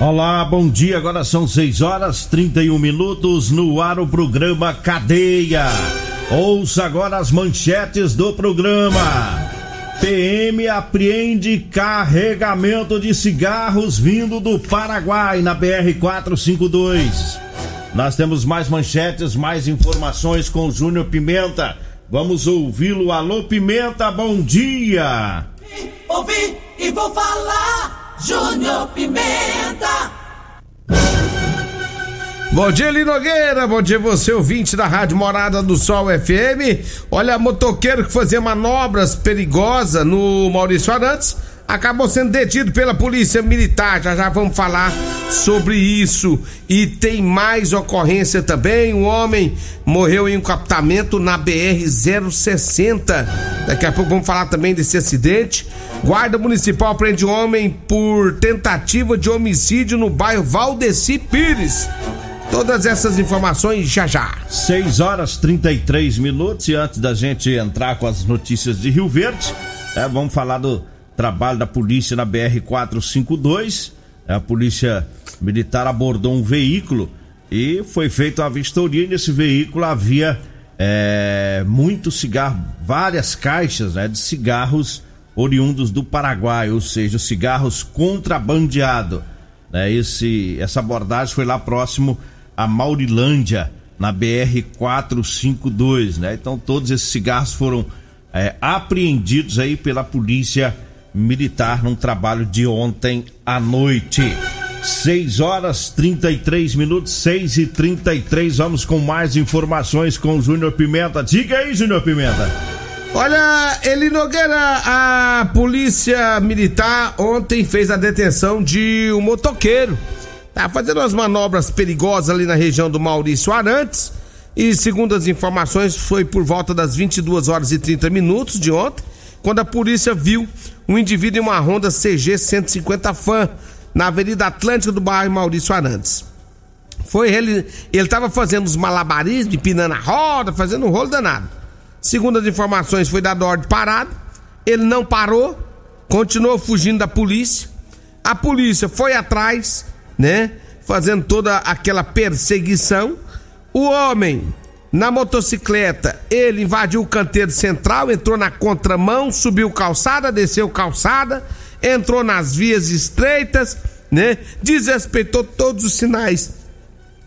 Olá, bom dia. Agora são 6 horas 31 minutos no ar o programa Cadeia. Ouça agora as manchetes do programa. PM apreende carregamento de cigarros vindo do Paraguai na BR 452. Nós temos mais manchetes, mais informações com o Júnior Pimenta. Vamos ouvi-lo. Alô, Pimenta, bom dia. Ouvi e vou falar. Júnior Pimenta. Bom dia, Linogueira. Bom dia, você, ouvinte da Rádio Morada do Sol FM. Olha, motoqueiro que fazia manobras perigosas no Maurício Arantes acabou sendo detido pela polícia militar. Já já vamos falar sobre isso. E tem mais ocorrência também. Um homem morreu em um captamento na BR 060. Daqui a pouco vamos falar também desse acidente. Guarda Municipal prende homem por tentativa de homicídio no bairro Valdeci Pires. Todas essas informações já já. 6 horas 33 minutos e antes da gente entrar com as notícias de Rio Verde, é, vamos falar do trabalho da polícia na BR 452. A polícia militar abordou um veículo e foi feita uma vistoria. Nesse veículo havia é, muito cigarro, várias caixas né, de cigarros oriundos do Paraguai, ou seja, cigarros contrabandeados. Né? Esse, essa abordagem foi lá próximo a Maurilândia, na BR 452. Né? Então todos esses cigarros foram é, apreendidos aí pela polícia militar num trabalho de ontem à noite. 6 horas 33 minutos, 6 e 33 Vamos com mais informações com o Júnior Pimenta. Diga aí, Júnior Pimenta. Olha, Eli Nogueira, a polícia militar ontem fez a detenção de um motoqueiro. Tá fazendo umas manobras perigosas ali na região do Maurício Arantes. E segundo as informações, foi por volta das 22 horas e 30 minutos de ontem, quando a polícia viu um indivíduo em uma Honda CG 150 Fan na Avenida Atlântica do bairro Maurício Arantes. Foi ele, ele estava fazendo os malabarismos, empinando a roda, fazendo um rolo danado. Segundo as informações, foi dado ordem parado. Ele não parou, continuou fugindo da polícia. A polícia foi atrás, né? Fazendo toda aquela perseguição. O homem na motocicleta, ele invadiu o canteiro central, entrou na contramão, subiu calçada, desceu calçada, entrou nas vias estreitas, né? Desrespeitou todos os sinais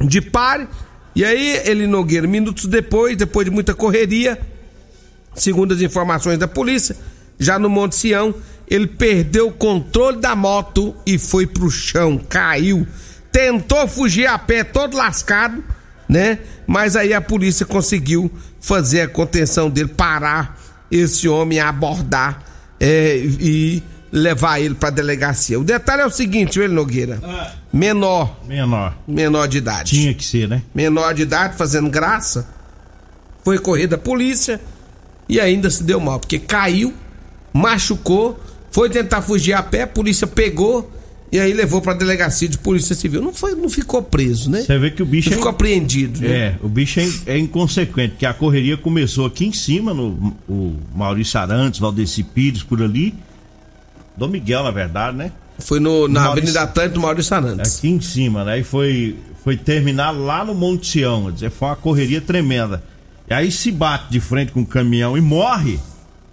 de pare. E aí, ele Nogueira, minutos depois, depois de muita correria, segundo as informações da polícia, já no Monte Sião, ele perdeu o controle da moto e foi pro chão, caiu. Tentou fugir a pé, todo lascado né? Mas aí a polícia conseguiu fazer a contenção dele, parar esse homem, abordar é, e levar ele para delegacia. O detalhe é o seguinte, ele Nogueira, ah. menor, menor, menor de idade. Tinha que ser, né? Menor de idade, fazendo graça, foi correr da polícia e ainda se deu mal, porque caiu, machucou, foi tentar fugir a pé, a polícia pegou e aí levou pra delegacia de polícia civil. Não foi, não ficou preso, né? Você vê que o bicho não é, ficou apreendido, né? É, o bicho é, é inconsequente, porque a correria começou aqui em cima, no o Maurício Arantes, Valdeci Pires, por ali. Dom Miguel, na verdade, né? Foi no, na Maurício, Avenida Atlântico Maurício Arantes. Aqui em cima, né? E foi, foi terminar lá no Monte Sião. Dizer, foi uma correria tremenda. E aí se bate de frente com o caminhão e morre,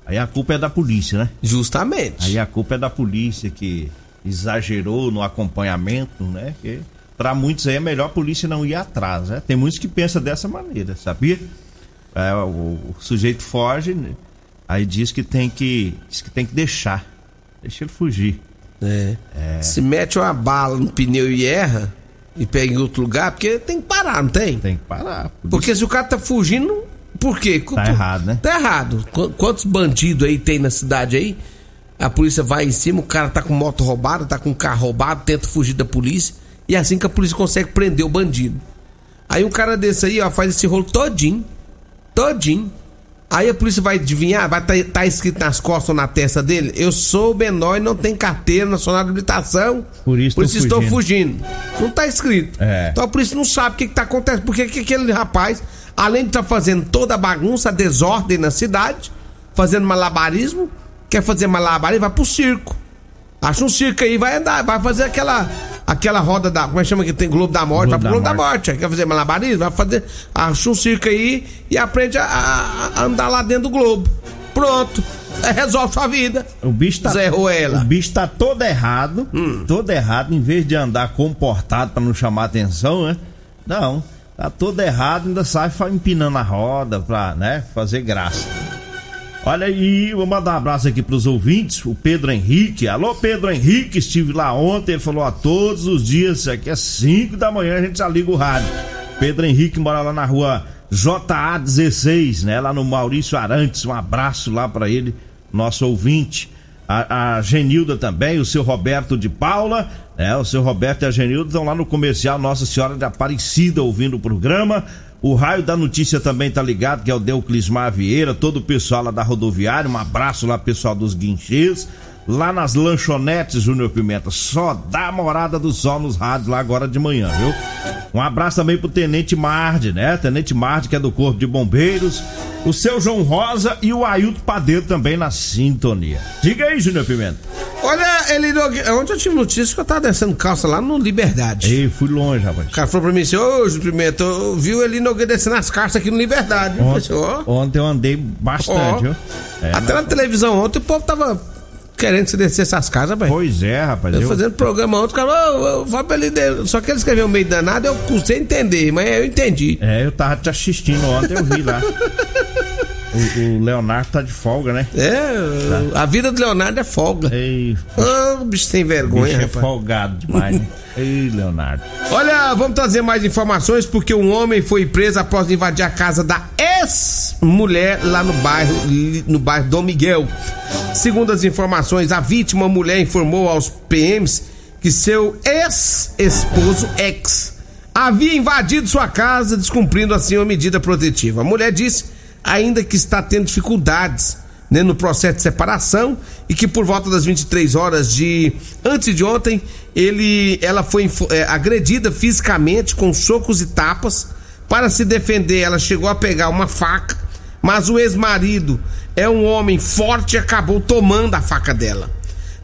aí a culpa é da polícia, né? Justamente. Aí a culpa é da polícia que exagerou no acompanhamento, né? Que para muitos aí é melhor a polícia não ir atrás, né? Tem muitos que pensam dessa maneira, sabia? É, o, o, sujeito foge, né? aí diz que tem que diz que tem que deixar, deixa ele fugir. É. é. Se mete uma bala no pneu e erra e pega em outro lugar, porque tem que parar, não tem? Tem que parar. Porque se o cara tá fugindo, por quê? Tá errado, né? Tá errado. Quantos bandidos aí tem na cidade aí? A polícia vai em cima, o cara tá com moto roubada, tá com carro roubado, tenta fugir da polícia. E é assim que a polícia consegue prender o bandido. Aí um cara desse aí, ó, faz esse rolo todinho. Todinho. Aí a polícia vai adivinhar, vai tá, tá escrito nas costas ou na testa dele: Eu sou menor e não tenho carteira nacional de habilitação. Por isso, por isso estou fugindo. Não tá escrito. É. Então a polícia não sabe o que, que tá acontecendo. Porque que aquele rapaz, além de estar tá fazendo toda a bagunça, a desordem na cidade, fazendo malabarismo, quer fazer malabarismo, vai pro circo. Acha um circo aí, vai andar, vai fazer aquela aquela roda da. Como é que chama que tem Globo da Morte? Globo vai pro Globo da Morte. Quer fazer malabarismo? Vai fazer. Acha um circo aí e aprende a, a, andar lá dentro do Globo. Pronto. Resolve sua vida. O bicho tá. Zé Ruela. O bicho tá todo errado. Hum. Todo errado. Em vez de andar comportado para não chamar atenção, né? Não. Tá todo errado, ainda sai empinando a roda pra, né, fazer graça. Olha aí, vou mandar um abraço aqui pros ouvintes, o Pedro Henrique. Alô, Pedro Henrique, estive lá ontem, ele falou a todos os dias, aqui é 5 da manhã, a gente já liga o rádio. Pedro Henrique mora lá na rua JA 16, né? Lá no Maurício Arantes. Um abraço lá para ele, nosso ouvinte. A, a, Genilda também, o seu Roberto de Paula, né? O seu Roberto e a Genilda estão lá no comercial Nossa Senhora de Aparecida ouvindo o programa. O raio da notícia também tá ligado, que é o Deuclismar Vieira, todo o pessoal lá da rodoviária. Um abraço lá, pessoal dos guinchês. Lá nas lanchonetes, Júnior Pimenta. Só dá morada do sol nos rádios lá agora de manhã, viu? Um abraço também pro Tenente Marde, né? Tenente Marde, que é do Corpo de Bombeiros. O seu João Rosa e o Ailton Padeiro também na sintonia. Diga aí, Júnior Pimenta. Olha, ele. Ontem eu tive notícia que eu tava descendo calça lá no Liberdade. Ei, fui longe, rapaz. O cara falou pra mim assim: Ô, Júnior Pimenta, eu vi ele Nogueira descendo as calças aqui no Liberdade. Ontem, assim, oh. ontem eu andei bastante, oh. viu? É, Até na televisão ontem o povo tava querendo se descer essas casas, velho. Pois é, rapaz. Eu, eu... fazendo programa ontem, o cara, oh. Só que ele escreveu meio danado, eu custei entender, mas eu entendi. É, eu tava te assistindo ontem, eu vi lá. O, o, Leonardo tá de folga, né? É, tá. a vida do Leonardo é folga. Ei, oh, bicho sem vergonha, bicho é rapaz. folgado demais, né? Ei, Leonardo. Olha, vamos trazer mais informações porque um homem foi preso após invadir a casa da ex-mulher lá no bairro, no bairro Dom Miguel. Segundo as informações, a vítima mulher informou aos PMs que seu ex-esposo ex havia invadido sua casa, descumprindo assim uma medida protetiva. A mulher disse ainda que está tendo dificuldades né, no processo de separação e que por volta das 23 horas de antes de ontem ele ela foi é, agredida fisicamente com socos e tapas para se defender ela chegou a pegar uma faca mas o ex-marido é um homem forte e acabou tomando a faca dela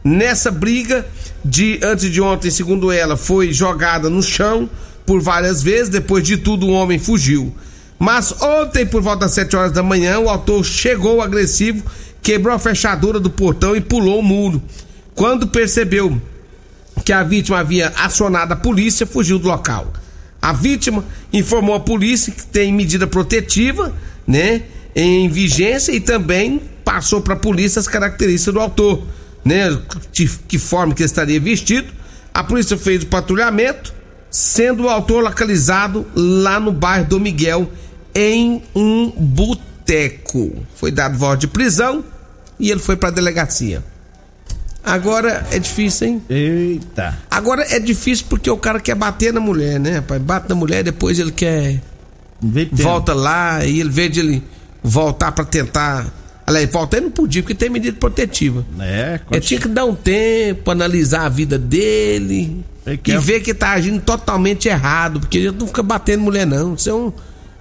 nessa briga de antes de ontem segundo ela foi jogada no chão por várias vezes depois de tudo o homem fugiu mas ontem, por volta das 7 horas da manhã, o autor chegou agressivo, quebrou a fechadura do portão e pulou o muro. Quando percebeu que a vítima havia acionado a polícia, fugiu do local. A vítima informou a polícia que tem medida protetiva, né, em vigência e também passou para a polícia as características do autor, né, de que forma que estaria vestido. A polícia fez o patrulhamento, sendo o autor localizado lá no bairro do Miguel, em um boteco. Foi dado voz de prisão e ele foi para a delegacia. Agora é difícil, hein? Eita. Agora é difícil porque o cara quer bater na mulher, né, rapaz? Bate na mulher, depois ele quer. Volta lá e ele vê de ele voltar para tentar. Aliás, voltar ele não podia, porque tem medida protetiva. É, Ele tinha que dar um tempo, analisar a vida dele. E ver que tá agindo totalmente errado, porque ele não fica batendo mulher, não. Isso é um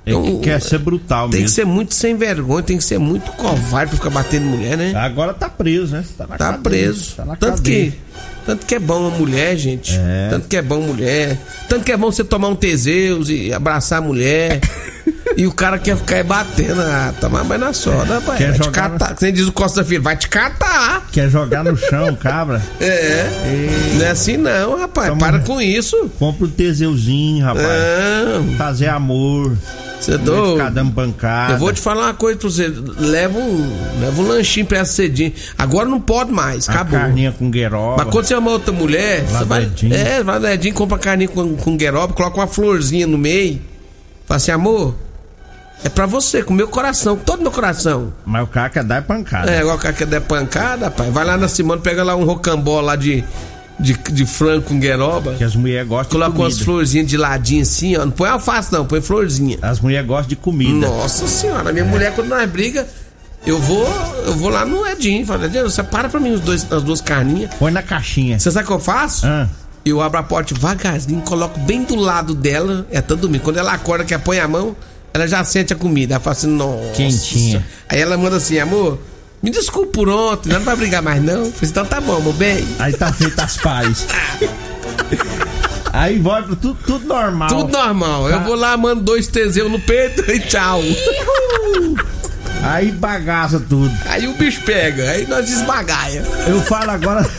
Tem que, quer ser brutal Tem que mesmo. ser muito sem vergonha, tem que ser muito covarde pra ficar batendo mulher, né? Agora tá preso, né? Tá, Tá preso. Tá na tanto cadeia. que tanto que é bom uma mulher, gente. É. Tanto que é bom mulher. Tanto que é bom você tomar um Teseus e abraçar a mulher. e o cara quer ficar aí batendo. Ah, tomar mais na soda, rapaz. Quer Vai te jogar catar. Você diz o Costa Filho, vai te catar. Quer jogar no chão, cabra? É. Não é assim não, rapaz. Toma- Para com isso. Compra um teseuzinho, rapaz. Não. Fazer amor. Você é doido. ficar dando bancada. Eu vou te falar uma coisa pra você. Leva um, leva um lanchinho pra essa cedinho. Agora não pode mais, A acabou. carninha com gueroba. Quando você ama outra mulher, vai. Ladedinho. É, vai no Edinho, compra carninha com, com gueroba, coloca uma florzinha no meio. Fala assim, amor, é pra você, com meu coração, com todo meu coração. Mas o dar é pancada. É, igual o cara quer der pancada, pai. Vai lá na Simone, pega lá um rocambó lá de, de, de frango com gueroba. Que as mulheres gostam Coloca de umas comida. florzinhas de ladinho assim, ó. Não põe alface, não, põe florzinha. As mulheres gostam de comida. Nossa senhora, minha mulher, quando nós briga, eu vou, eu vou lá no Edinho. Fala, Edinho, separa pra mim os dois, as duas carninhas. Põe na caixinha. Você sabe o que eu faço? Ah, Eu abro a porta devagarzinho, coloco bem do lado dela, é todo domingo. Quando ela acorda, que põe a mão, ela já sente a comida. Ela fala assim, nossa. Quentinha. Aí ela manda assim, amor, me desculpa por ontem, não vai brigar mais não. Eu falei, então tá bom, meu bem. aí tá feito as paz. aí volta tudo, tudo normal. Tudo normal. Tá. Eu vou lá, mando dois Teseu no peito e tchau. Aí bagaça tudo. Aí o bicho pega, aí nós desbagaia. Eu falo agora.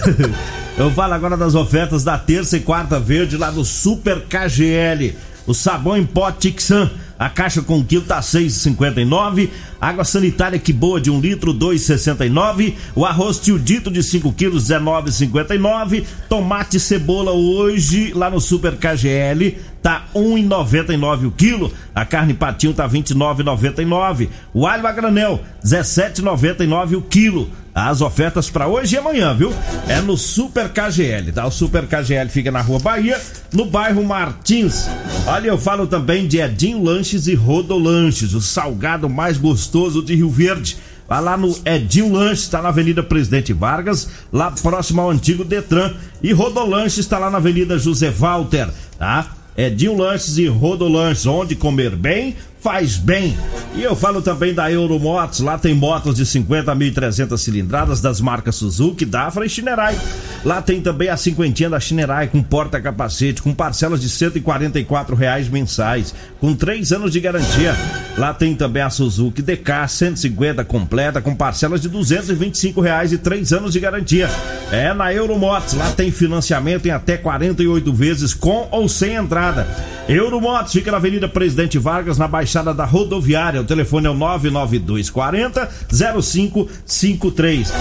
Eu falo agora das ofertas da terça e quarta verde lá do Super KGL. O sabão em pó Tixan, a caixa com quilo tá 6,59. Água sanitária que boa de 1 litro, 2,69. O arroz tio dito de 5 quilos, 19,59. Tomate e cebola hoje lá no Super KGL tá 1,99 o quilo. A carne patinho tá 29,99. O alho a granel 17,99 o quilo. As ofertas para hoje e amanhã, viu? É no Super KGL, tá? O Super KGL fica na Rua Bahia, no bairro Martins. Olha, eu falo também de Edinho Lanches e Rodolanches, o salgado mais gostoso de Rio Verde. Vai lá no Edinho Lanches, está na Avenida Presidente Vargas, lá próximo ao antigo Detran. E Rodolanches está lá na Avenida José Walter, tá? Edinho Lanches e Rodolanches, onde comer bem, faz bem. E eu falo também da Euromotos, lá tem motos de 50 a 1.300 cilindradas das marcas Suzuki, Dafra e Shinerai. Lá tem também a cinquentinha da Shinerai com porta-capacete, com parcelas de 144 reais mensais, com 3 anos de garantia. Lá tem também a Suzuki DK 150 completa, com parcelas de 225 reais e 3 anos de garantia. É na Euromotos, lá tem financiamento em até 48 vezes com ou sem entrada. Euromotos fica na Avenida Presidente Vargas, na Baixada da Rodoviária. O telefone é o 99240 0553.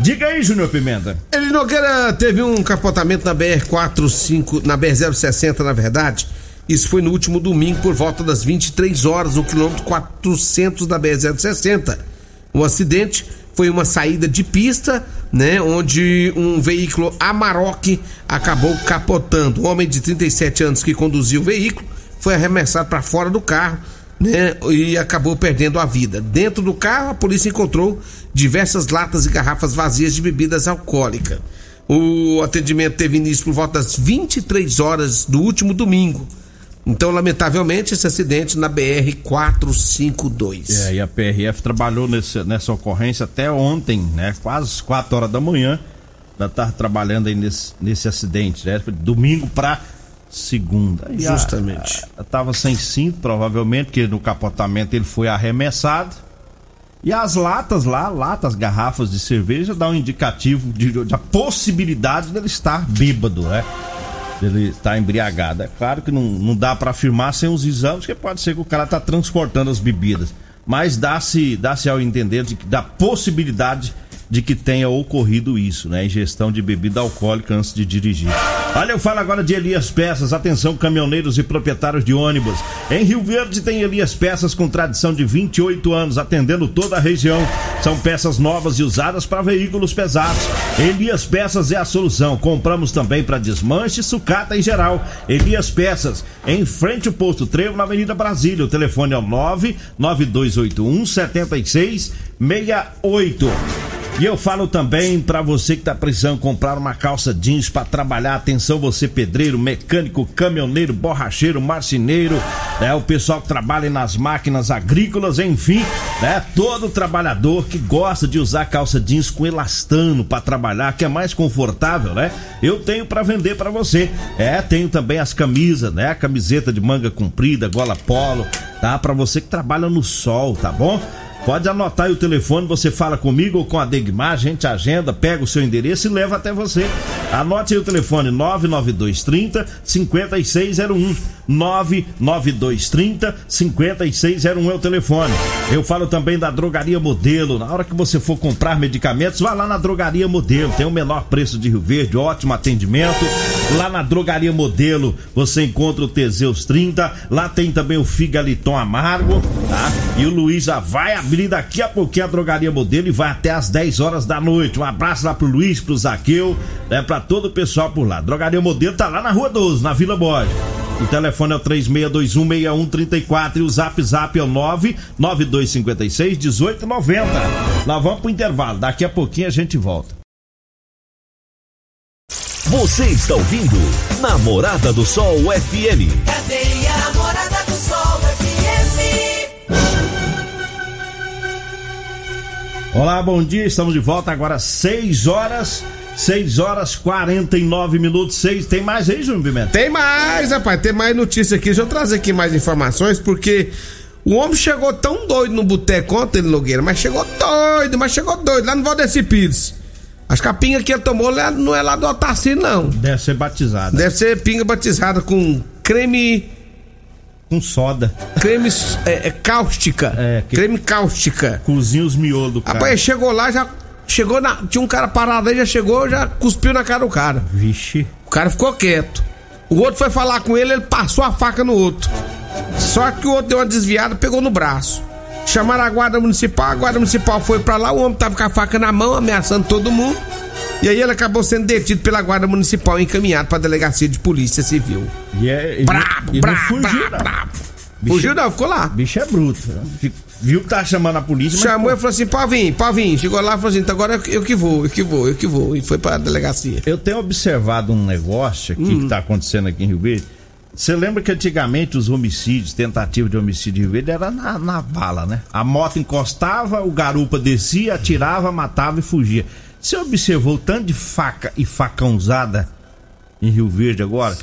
Diga aí, Júnior Pimenta. Ele Nogueira teve um capotamento na BR-45, na BR-060, na verdade. Isso foi no último domingo, por volta das 23 horas, no quilômetro 400 da BR-060. O acidente foi uma saída de pista, né? Onde um veículo Amarok acabou capotando. O homem de 37 anos que conduziu o veículo foi arremessado para fora do carro, né? E acabou perdendo a vida. Dentro do carro, a polícia encontrou diversas latas e garrafas vazias de bebidas alcoólicas. O atendimento teve início por volta das 23 horas do último domingo. Então, lamentavelmente, esse acidente na BR 452. É, e a PRF trabalhou nesse, nessa ocorrência até ontem, né? Quase 4 horas da manhã. Ainda tá trabalhando aí nesse, nesse acidente, né? Foi domingo pra segunda. E a- Justamente. a- tava sem cinto, provavelmente, porque no capotamento ele foi arremessado. E as latas lá, latas, garrafas de cerveja, dá um indicativo de, da possibilidade dele estar bêbado, né? Ele está embriagado. É claro que não, não dá para afirmar sem os exames, porque pode ser que o cara tá transportando as bebidas. Mas dá-se dá ao entender de que da possibilidade de que tenha ocorrido isso, né? Ingestão de bebida alcoólica antes de dirigir. Olha, eu falo agora de Elias Peças. Atenção, caminhoneiros e proprietários de ônibus. Em Rio Verde tem Elias Peças com tradição de 28 anos, atendendo toda a região. São peças novas e usadas para veículos pesados. Elias Peças é a solução. Compramos também para desmanche, sucata em geral. Elias Peças, em frente ao posto Trevo, na Avenida Brasília. O telefone é o 99281 7668. E eu falo também para você que tá precisando comprar uma calça jeans para trabalhar. Atenção, você pedreiro, mecânico, caminhoneiro, borracheiro, marceneiro, né? O pessoal que trabalha nas máquinas agrícolas, enfim, né? Todo trabalhador que gosta de usar calça jeans com elastano para trabalhar, que é mais confortável, né? Eu tenho para vender para você. É, tenho também as camisas, né? A camiseta de manga comprida, gola polo, tá? Para você que trabalha no sol, tá bom? Pode anotar aí o telefone, você fala comigo ou com a Degmar, a gente agenda, pega o seu endereço e leva até você. Anote aí o telefone 99230 5601. 99230 5601 é o telefone. Eu falo também da Drogaria Modelo. Na hora que você for comprar medicamentos, vá lá na Drogaria Modelo. Tem o menor preço de Rio Verde, ótimo atendimento. Lá na Drogaria Modelo você encontra o Teseus 30. Lá tem também o Figaliton Amargo, tá? E o já vai abrir daqui a pouquinho a Drogaria Modelo e vai até às 10 horas da noite. Um abraço lá pro Luiz, pro Zaqueu, né? Pra todo o pessoal por lá. Drogaria Modelo tá lá na Rua 12, na Vila Borges. O telefone é o 36216134 e o zap zap é o 992561890. Nós vamos pro intervalo, daqui a pouquinho a gente volta. Você está ouvindo Namorada do Sol FM. Cadê a Namorada do Sol FM? Olá, bom dia, estamos de volta agora 6 horas 6 horas 49 minutos, 6. Tem mais aí, Júnior Pimenta? Tem mais, rapaz, tem mais notícia aqui. Deixa eu trazer aqui mais informações, porque o homem chegou tão doido no boteco ontem, Nogueira, mas chegou doido, mas chegou doido, lá no Valdeci Pires. As capinhas que ele tomou não é lá do Otacir, não. Deve ser batizada. Deve ser pinga batizada com creme. Com soda. Creme é, é, cáustica. É, que- Creme cáustica. Cozinha os miolos cara. Rapaz, chegou lá, já chegou na. Tinha um cara parado aí, já chegou, já cuspiu na cara do cara. Vixe. O cara ficou quieto. O outro foi falar com ele, ele passou a faca no outro. Só que o outro deu uma desviada, pegou no braço. Chamaram a guarda municipal, a guarda municipal foi pra lá, o homem tava com a faca na mão, ameaçando todo mundo. E aí ele acabou sendo detido pela guarda municipal e encaminhado pra delegacia de polícia civil. E é. e Brabo, não, e não brabo, fugiu, brabo, não. brabo. Bicho- Fugiu não, ficou lá. Bicho é bruto. né? Fico- Viu que tá chamando a polícia, mas. Chamou e falou assim, pode vir. Chegou lá e falou assim, então agora eu, eu que vou, eu que vou, eu que vou. E foi pra delegacia. Eu tenho observado um negócio aqui Hum. que tá acontecendo aqui em Rio Verde. Você lembra que antigamente os homicídios, tentativa de homicídio em Rio Verde era na, na bala, né? A moto encostava, o garupa descia, atirava, matava e fugia. Você observou o tanto de faca e facão usada em Rio Verde agora?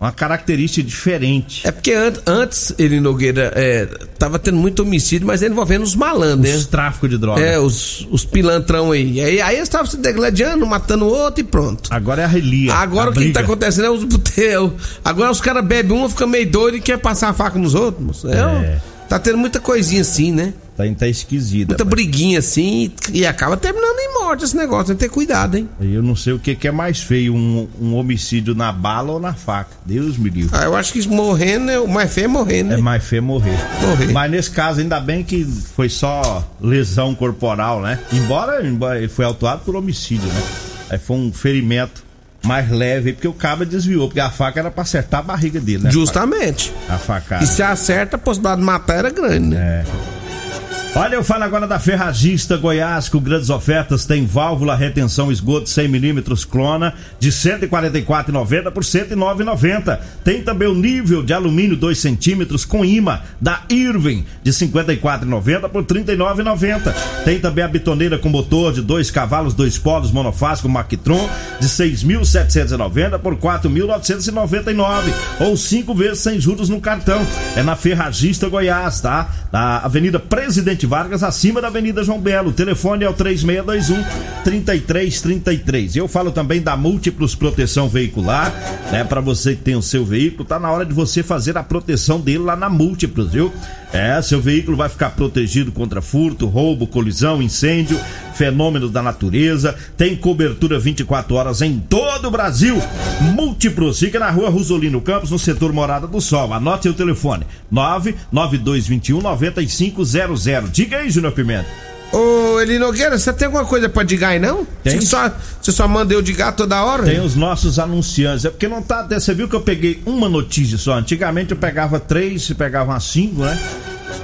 Uma característica diferente. É porque an- antes, ele Nogueira, é, tava tendo muito homicídio, mas envolvendo os malandros, Os né? tráfico de droga. É, os, os pilantrão aí. Aí, aí eles estavam se degladiando, matando outro e pronto. Agora é a relia. Agora a o que tá acontecendo é os boteus. Agora os caras bebem um, fica meio doido e quer passar a faca nos outros. É, É. Tá tendo muita coisinha assim, né? Tá, tá esquisita. Muita rapaz. briguinha assim e, acaba terminando em morte esse negócio. Tem que ter cuidado, hein? Eu não sei o que, que é mais feio, um, um homicídio na bala ou na faca. Deus me livre. Ah, eu acho que morrendo, né? o mais feio é morrer, né? É mais feio morrer. Morrer. Mas nesse caso, ainda bem que foi só lesão corporal, né? Embora, embora ele foi autuado por homicídio, né? Aí foi um ferimento mais leve, porque o cabo desviou, porque a faca era pra acertar a barriga dele, né? Justamente. A facada. E se acerta, a possibilidade de matar era grande, né? É. Olha, eu falo agora da Ferragista Goiás, com grandes ofertas. Tem válvula retenção esgoto 100mm clona de 144,90 por 109,90. Tem também o nível de alumínio 2 centímetros com imã da Irving de 54,90 por 39,90. Tem também a bitoneira com motor de 2 cavalos, 2 polos monofásico Mactron de 6.790 por 4.999 ou 5 vezes sem juros no cartão. É na Ferragista Goiás, tá? Na Avenida Presidente Vargas, acima da Avenida João Belo. O telefone é o 3621 3333. Eu falo também da Múltiplos Proteção Veicular, né? Para você que tem o seu veículo, tá na hora de você fazer a proteção dele lá na Múltiplos, viu? É, seu veículo vai ficar protegido contra furto, roubo, colisão, incêndio, fenômenos da natureza. Tem cobertura 24 horas em todo o Brasil. Múltiplos, fica na rua Rosolino Campos, no setor Morada do Sol. Anote o telefone: 99221 9500. Diga aí, Júnior Pimenta. Ô, Eli Nogueira, você tem alguma coisa pra digar aí, não? Tem. Você só, você só manda eu digar toda hora? Tem os nossos anunciantes. É porque não tá. Você viu que eu peguei uma notícia só. Antigamente eu pegava três, você pegava cinco, né?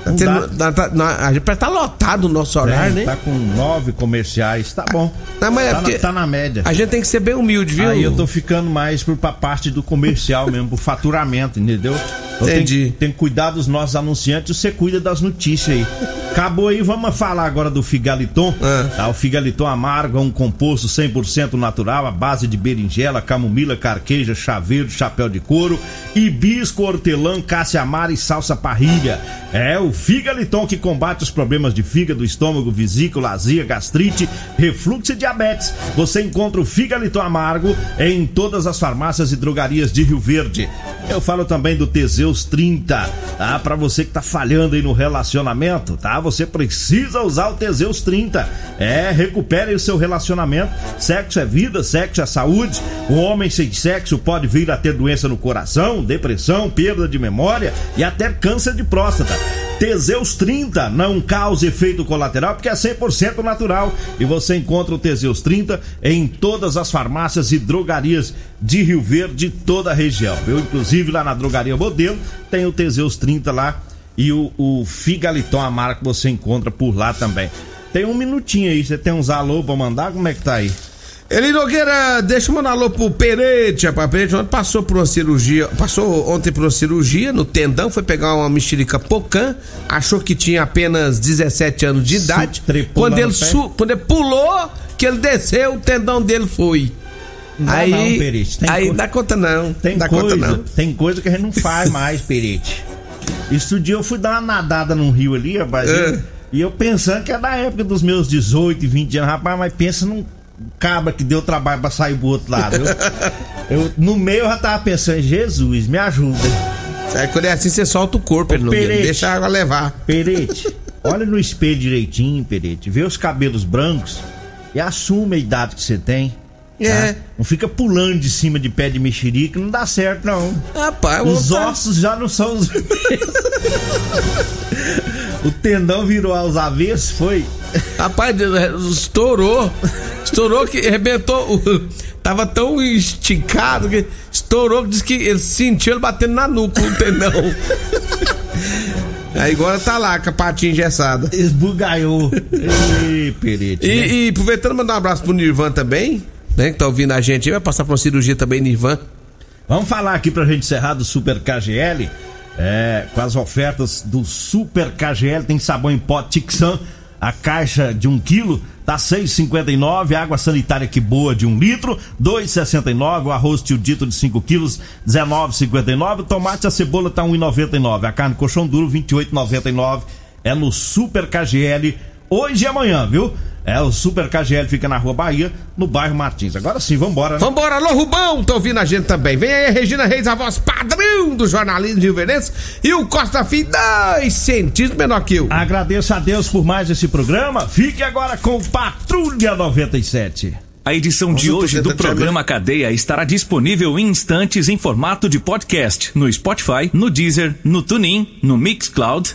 Tá Não tendo- dá. tá- tá- a gente tá lotado o nosso horário, né? Tá com nove comerciais, tá bom. Não, mas é tá, porque- na, tá na média. A gente tem que ser bem humilde, viu? Aí eu tô ficando mais pra parte do comercial mesmo, pro faturamento, entendeu? Eu Entendi. Tenho, tenho que cuidar dos nossos anunciantes, você cuida das notícias aí. Acabou aí, vamos falar agora do Figaliton. Ah. Tá, o Figaliton amargo é um composto 100% natural, à base de berinjela, camomila, carqueja, chá verde, chapéu de couro, hibisco, hortelã, caça-amara e salsa parrilha. É o Figaliton que combate os problemas de fígado, estômago, vesícula, azia, gastrite, refluxo e diabetes. Você encontra o Figaliton amargo em todas as farmácias e drogarias de Rio Verde. Eu falo também do Teseus 30, tá? Pra você que tá falhando aí no relacionamento, tá? Você precisa usar o Teseus 30. É, recupere o seu relacionamento. Sexo é vida, sexo é saúde. O homem sem sexo pode vir a ter doença no coração, depressão, perda de memória e até câncer de próstata. Teseus 30 não causa efeito colateral porque é 100% natural e você encontra o Teseus 30 em todas as farmácias e drogarias de Rio Verde, toda a região. Eu, inclusive, lá na drogaria Modelo, tem o Teseus 30 lá e o, o Figaliton, a marca que você encontra por lá também. Tem um minutinho aí, você tem uns alô pra mandar? Como é que tá aí? Eli Nogueira, deixa eu mandar um alô pro Perete, rapaz. Perete ontem passou por uma cirurgia, passou ontem por uma cirurgia no tendão, foi pegar uma mexerica pocã, achou que tinha apenas 17 anos de idade. Quando ele, su- quando ele pulou, que ele desceu, o tendão dele foi. Não aí, não, Perete, tem aí dá conta não. Tem dá coisa, conta não. tem coisa que a gente não faz mais, Perete. Isso dia eu fui dar uma nadada num rio ali, rapaz. É. e eu pensando que é da época dos meus 18 e 20 anos, rapaz, mas pensa num cabra que deu trabalho pra sair pro outro lado. viu? eu, no meio eu já tava pensando, Jesus, me ajuda. Aí quando é assim, você solta o corpo, Nogueira. Perete. Deixa a água levar. Perete, olha no espelho direitinho, Perete. Vê os cabelos brancos e assume a idade que você tem. tá? É. Não fica pulando de cima de pé de mexerica, não dá certo, não. Rapaz, Os ossos já não são os mesmos. o tendão virou aos avessos, foi? Rapaz, estourou. Estourou que arrebentou. Tava tão esticado que estourou que disse que ele sentiu ele batendo na nuca o tendão. Aí agora tá lá com a patinha engessada. Esbugaiou. Ei, Perete. né? E, e aproveitando, mandar um abraço pro Nirvan também, né? Que tá ouvindo a gente aí, vai passar por uma cirurgia também, Nirvan. Vamos falar aqui pra gente encerrar do Super KGL. É, com as ofertas do Super KGL, tem sabão em pó Tixan, a caixa de 1 quilo tá 6,59, água sanitária que boa de 1 litro, 2,69, o arroz tio dito de 5 quilos, 19,59, o tomate e a cebola tá 1,99, a carne colchão duro 28,99, é no Super KGL hoje e amanhã, viu? É, o Super KGL fica na Rua Bahia, no bairro Martins. Agora sim, vambora, né? Vambora, alô Rubão, tá ouvindo a gente também. Vem aí a Regina Reis, a voz padrão do jornalismo de Verdense. E o Costa Filho, dois centímetros menor que eu. Agradeço a Deus por mais esse programa. Fique agora com Patrulha 97. A edição de tô hoje do programa Cadeia estará disponível em instantes em formato de podcast no Spotify, no Deezer, no TuneIn, no Mixcloud,